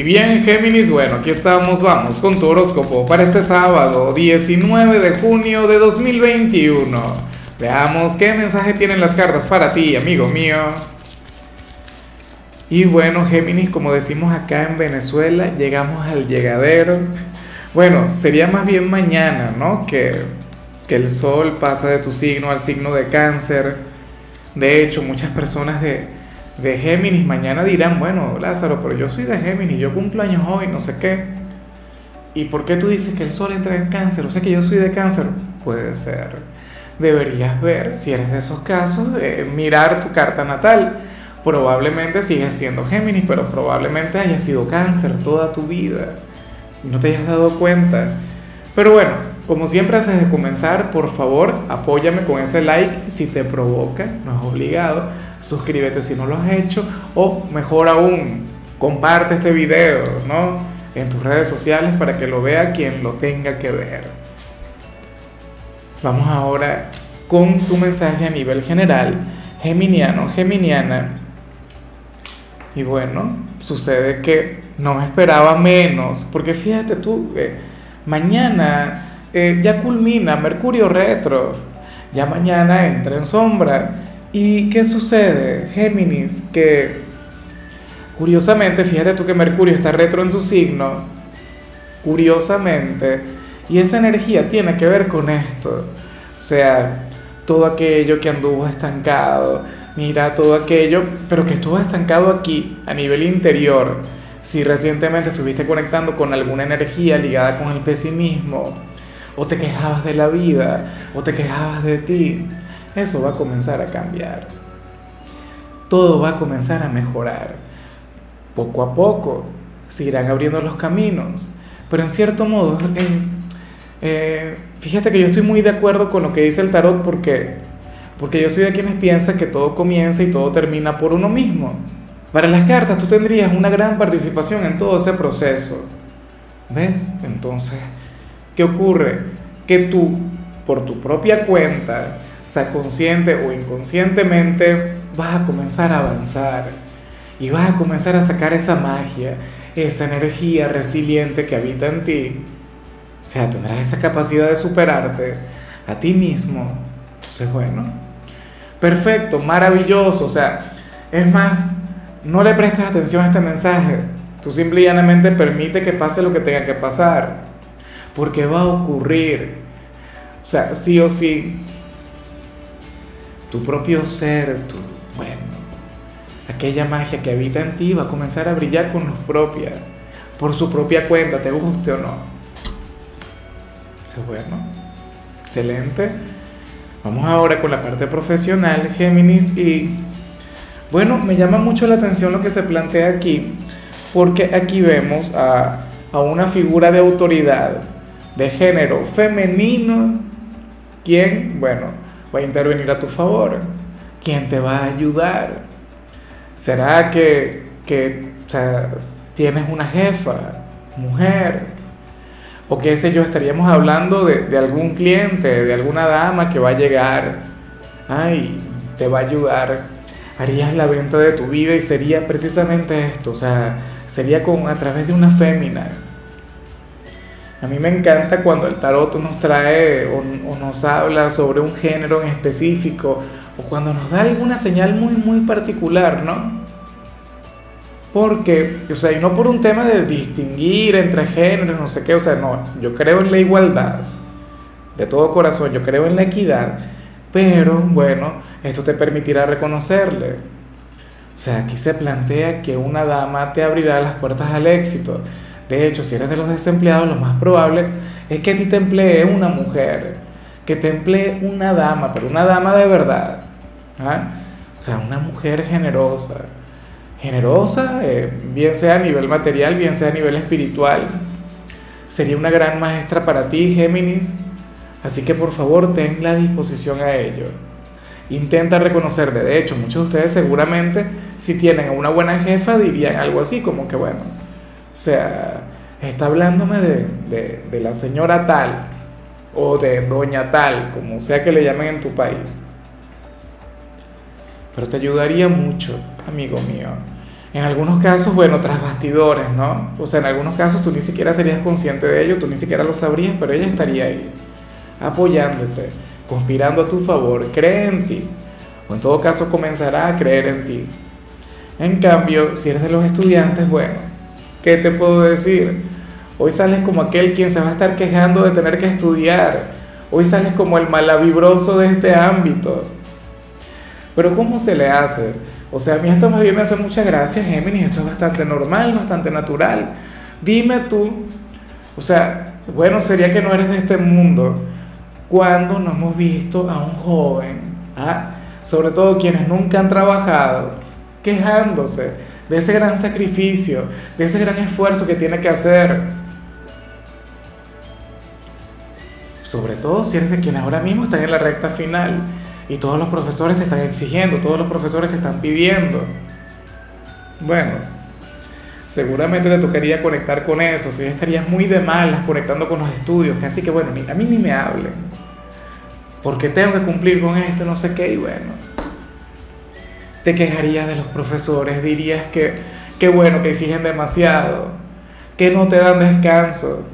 Y bien, Géminis, bueno, aquí estamos, vamos con tu horóscopo para este sábado, 19 de junio de 2021. Veamos qué mensaje tienen las cartas para ti, amigo mío. Y bueno, Géminis, como decimos acá en Venezuela, llegamos al llegadero. Bueno, sería más bien mañana, ¿no? Que, que el sol pasa de tu signo al signo de cáncer. De hecho, muchas personas de de Géminis mañana dirán, bueno, Lázaro, pero yo soy de Géminis, yo cumplo años hoy, no sé qué. ¿Y por qué tú dices que el sol entra en cáncer? O sea que yo soy de cáncer. Puede ser. Deberías ver, si eres de esos casos, mirar tu carta natal. Probablemente sigues siendo Géminis, pero probablemente hayas sido cáncer toda tu vida. Y no te hayas dado cuenta. Pero bueno, como siempre antes de comenzar, por favor, apóyame con ese like si te provoca, no es obligado suscríbete si no lo has hecho o mejor aún, comparte este video, ¿no? En tus redes sociales para que lo vea quien lo tenga que ver. Vamos ahora con tu mensaje a nivel general, geminiano, geminiana. Y bueno, sucede que no esperaba menos, porque fíjate tú, mañana eh, ya culmina Mercurio retro, ya mañana entra en sombra ¿Y qué sucede, Géminis? Que curiosamente, fíjate tú que Mercurio está retro en tu signo, curiosamente, y esa energía tiene que ver con esto. O sea, todo aquello que anduvo estancado, mira todo aquello, pero que estuvo estancado aquí, a nivel interior. Si recientemente estuviste conectando con alguna energía ligada con el pesimismo, o te quejabas de la vida, o te quejabas de ti, eso va a comenzar a cambiar. Todo va a comenzar a mejorar. Poco a poco se irán abriendo los caminos. Pero en cierto modo, eh, fíjate que yo estoy muy de acuerdo con lo que dice el tarot porque, porque yo soy de quienes piensan que todo comienza y todo termina por uno mismo. Para las cartas tú tendrías una gran participación en todo ese proceso. ¿Ves? Entonces, ¿qué ocurre? Que tú, por tu propia cuenta, sea, consciente o inconscientemente, vas a comenzar a avanzar y vas a comenzar a sacar esa magia, esa energía resiliente que habita en ti. O sea, tendrás esa capacidad de superarte a ti mismo. Entonces, bueno, perfecto, maravilloso. O sea, es más, no le prestas atención a este mensaje. Tú simple y llanamente permite que pase lo que tenga que pasar. Porque va a ocurrir. O sea, sí o sí, tu propio ser, tu, bueno, aquella magia que habita en ti va a comenzar a brillar con luz propia, por su propia cuenta, te guste o no. Eso es bueno. Excelente. Vamos ahora con la parte profesional, Géminis, y bueno, me llama mucho la atención lo que se plantea aquí, porque aquí vemos a, a una figura de autoridad de género femenino, quien, bueno, va a intervenir a tu favor? ¿Quién te va a ayudar? ¿Será que, que tienes una jefa, mujer? O qué sé yo, estaríamos hablando de, de algún cliente, de alguna dama que va a llegar. Ay, te va a ayudar. Harías la venta de tu vida y sería precisamente esto, o sea, sería con, a través de una fémina a mí me encanta cuando el tarot nos trae o, nos habla sobre un género en específico o cuando nos da alguna señal muy, muy particular, ¿no? Porque, o sea, y no por un tema de distinguir entre géneros, no sé qué, o sea, no, yo creo en la igualdad, de todo corazón, yo creo en la equidad, pero bueno, esto te permitirá reconocerle. O sea, aquí se plantea que una dama te abrirá las puertas al éxito de hecho, si eres de los desempleados, lo más probable es que a ti te emplee una mujer, que te emplee una dama, pero una dama de verdad. ¿ah? O sea, una mujer generosa. Generosa, eh, bien sea a nivel material, bien sea a nivel espiritual. Sería una gran maestra para ti, Géminis. Así que por favor, ten la disposición a ello. Intenta reconocerle. De hecho, muchos de ustedes seguramente, si tienen una buena jefa, dirían algo así como que, bueno, o sea, está hablándome de, la señora tal o de doña tal, como sea que le llamen en tu país. Pero te ayudaría mucho, amigo mío, En algunos casos, bueno, tras bastidores, ¿no? O sea, en algunos casos tú ni siquiera serías consciente de ello, tú ni siquiera lo sabrías, pero ella estaría ahí, apoyándote, conspirando a tu favor, cree en ti, o en todo caso comenzará a creer en ti. En cambio, si eres de los estudiantes, bueno, ¿qué te puedo decir? Hoy sales como aquel quien se va a estar quejando de tener que estudiar. Hoy sales como el malavibroso de este ámbito. Pero ¿cómo se le hace? O sea, a mí esto más bien me hace mucha gracia, Géminis, esto es bastante normal, bastante natural. Dime tú, o sea, bueno, sería que no eres de este mundo. ¿Cuándo no hemos visto a un joven, ¿ah? sobre todo quienes nunca han trabajado, quejándose de ese gran sacrificio, de ese gran esfuerzo que tiene que hacer? Sobre todo si eres de quienes ahora mismo están en la recta final y todos los profesores te están exigiendo, todos los profesores te están pidiendo. Bueno, seguramente te tocaría conectar con eso, si estarías muy de malas conectando con los estudios, así que bueno, a mí ni me hablen, porque tengo que cumplir con esto, no sé qué, y bueno, te quejarías de los profesores, dirías que, qué bueno, que exigen demasiado, que no te dan descanso.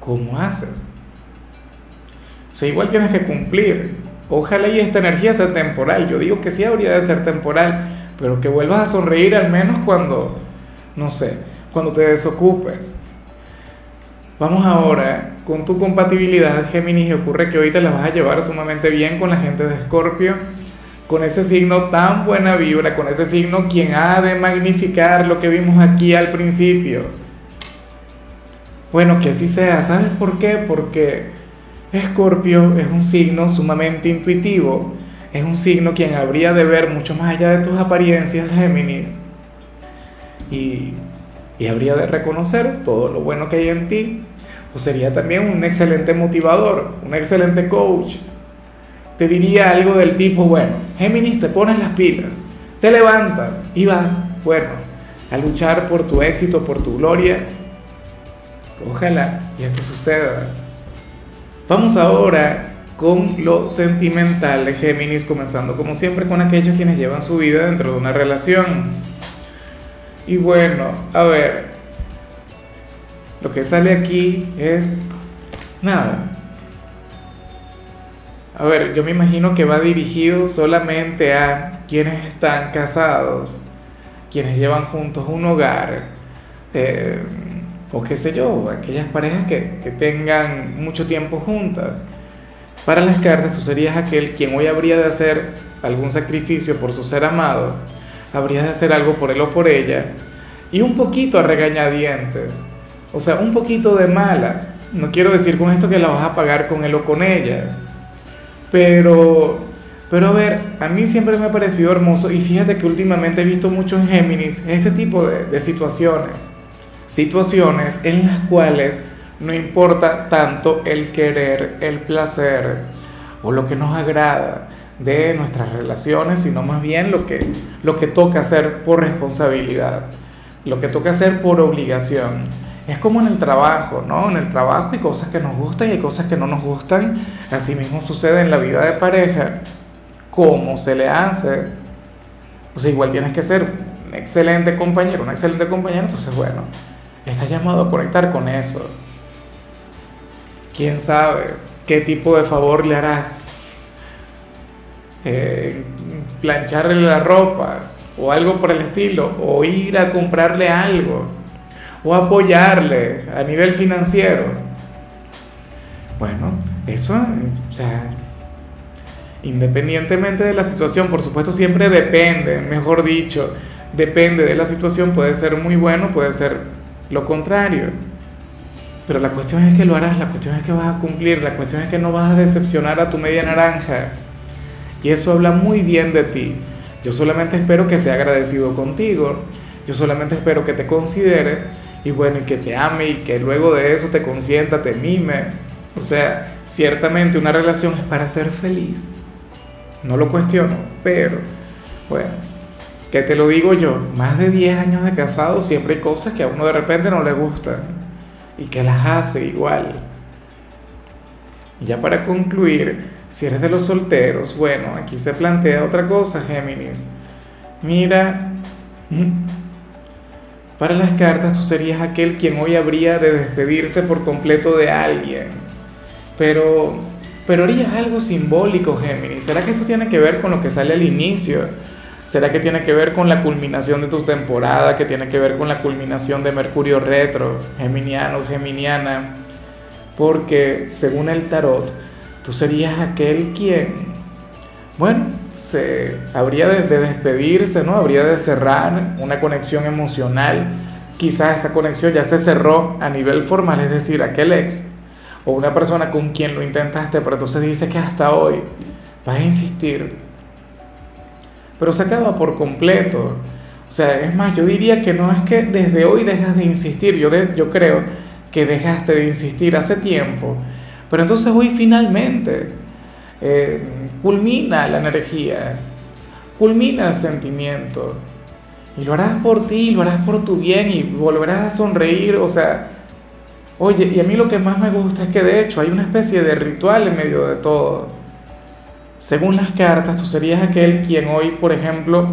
¿Cómo haces? O sea, igual tienes que cumplir. Ojalá y esta energía sea temporal. Yo digo que sí habría de ser temporal, pero que vuelvas a sonreír al menos cuando, no sé, cuando te desocupes. Vamos ahora con tu compatibilidad, Géminis, y ocurre que hoy te la vas a llevar sumamente bien con la gente de Escorpio, con ese signo tan buena vibra, con ese signo quien ha de magnificar lo que vimos aquí al principio. Bueno, que así sea, ¿sabes por qué? Porque Escorpio es un signo sumamente intuitivo, es un signo quien habría de ver mucho más allá de tus apariencias, Géminis, y, y habría de reconocer todo lo bueno que hay en ti, o sería también un excelente motivador, un excelente coach. Te diría algo del tipo, bueno, Géminis, te pones las pilas, te levantas y vas, bueno, a luchar por tu éxito, por tu gloria. Ojalá y esto suceda. Vamos ahora con lo sentimental de Géminis, comenzando como siempre con aquellos quienes llevan su vida dentro de una relación. Y bueno, a ver, lo que sale aquí es nada. A ver, yo me imagino que va dirigido solamente a quienes están casados, quienes llevan juntos un hogar. Eh, o qué sé yo, aquellas parejas que, que tengan mucho tiempo juntas. Para las cartas tú serías aquel quien hoy habría de hacer algún sacrificio por su ser amado, habría de hacer algo por él o por ella, y un poquito a regañadientes, o sea, un poquito de malas. No quiero decir con esto que la vas a pagar con él o con ella, pero, pero a ver, a mí siempre me ha parecido hermoso y fíjate que últimamente he visto mucho en Géminis este tipo de, de situaciones situaciones en las cuales no importa tanto el querer, el placer o lo que nos agrada de nuestras relaciones, sino más bien lo que, lo que toca hacer por responsabilidad, lo que toca hacer por obligación. Es como en el trabajo, ¿no? En el trabajo hay cosas que nos gustan y hay cosas que no nos gustan. Así mismo sucede en la vida de pareja. ¿Cómo se le hace? O sea, igual tienes que ser un excelente compañero, una excelente compañera, entonces bueno, Estás llamado a conectar con eso. ¿Quién sabe qué tipo de favor le harás? Eh, plancharle la ropa o algo por el estilo, o ir a comprarle algo, o apoyarle a nivel financiero. Bueno, eso, o sea, independientemente de la situación, por supuesto siempre depende, mejor dicho, depende de la situación, puede ser muy bueno, puede ser lo contrario. Pero la cuestión es que lo harás, la cuestión es que vas a cumplir, la cuestión es que no vas a decepcionar a tu media naranja. Y eso habla muy bien de ti. Yo solamente espero que sea agradecido contigo. Yo solamente espero que te considere y bueno, y que te ame y que luego de eso te consienta, te mime. O sea, ciertamente una relación es para ser feliz. No lo cuestiono, pero bueno, que te lo digo yo, más de 10 años de casado siempre hay cosas que a uno de repente no le gustan y que las hace igual. Y ya para concluir, si eres de los solteros, bueno, aquí se plantea otra cosa, Géminis. Mira, Para las cartas tú serías aquel quien hoy habría de despedirse por completo de alguien. Pero, pero harías algo simbólico, Géminis. ¿Será que esto tiene que ver con lo que sale al inicio? ¿Será que tiene que ver con la culminación de tu temporada? ¿Que tiene que ver con la culminación de Mercurio retro, geminiano, geminiana? Porque según el tarot, tú serías aquel quien, bueno, se habría de, despedirse, ¿no? Habría de cerrar una conexión emocional. Quizás esa conexión ya se cerró a nivel formal, es decir, aquel ex o una persona con quien lo intentaste, pero entonces dice que hasta hoy vas a insistir. Pero se acaba por completo. O sea, es más, yo diría que no es que desde hoy dejas de insistir, yo, yo creo que dejaste de insistir hace tiempo, pero entonces hoy finalmente eh, culmina la energía, culmina el sentimiento. Y lo harás por ti, lo harás por tu bien y volverás a sonreír. O sea, oye, y a mí lo que más me gusta es que de hecho hay una especie de ritual en medio de todo. Según las cartas, tú serías aquel quien hoy, por ejemplo,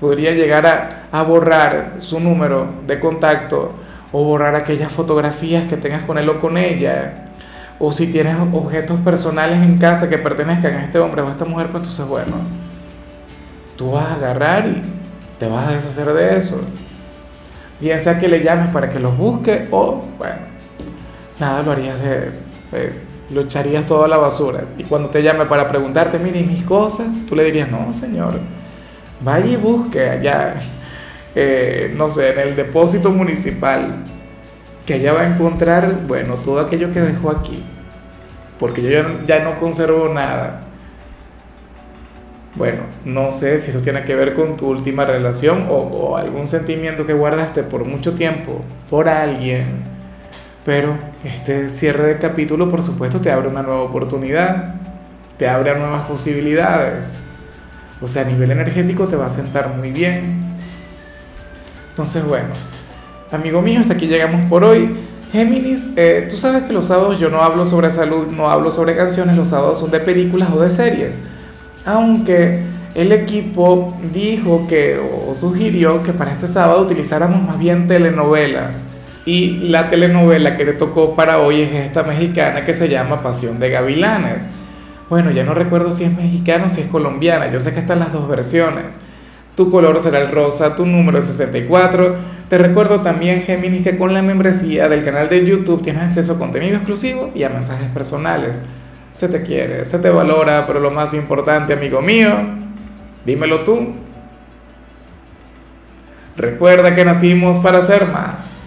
podría llegar a, a borrar su número de contacto o borrar aquellas fotografías que tengas con él o con ella o si tienes objetos personales en casa que pertenezcan a este hombre o a esta mujer, pues entonces, bueno, tú vas a agarrar y te vas a deshacer de eso. Bien sea que le llames para que los busque o, bueno, nada, lo harías de, lo echarías todo a la basura. Y cuando te llame para preguntarte, mire, mis cosas? Tú le dirías, no, señor, vaya y busque allá, eh, no sé, en el depósito municipal, que allá va a encontrar, bueno, todo aquello que dejó aquí porque yo ya, no conservo nada. Bueno, no sé si eso tiene que ver con tu última relación o, algún sentimiento que guardaste por mucho tiempo por alguien, pero este cierre de capítulo por supuesto te abre una nueva oportunidad, te abre a nuevas posibilidades. O sea, a nivel energético te va a sentar muy bien. Entonces, bueno, amigo mío, hasta aquí llegamos por hoy. Géminis, eh, tú sabes que los sábados yo no hablo sobre salud, no hablo sobre canciones, los sábados son de películas o de series. Aunque el equipo dijo que o sugirió que para este sábado utilizáramos más bien telenovelas. Y la telenovela que te tocó para hoy es esta mexicana que se llama Pasión de Gavilanes. Bueno, ya no recuerdo si es mexicana o si es colombiana, yo sé que están las dos versiones. Tu color será el rosa, tu número es 64. Te recuerdo también, Géminis, que con la membresía del canal de YouTube tienes acceso a contenido exclusivo y a mensajes personales. Se te quiere, se te valora, pero lo más importante, amigo mío, dímelo tú. Recuerda que nacimos para ser más.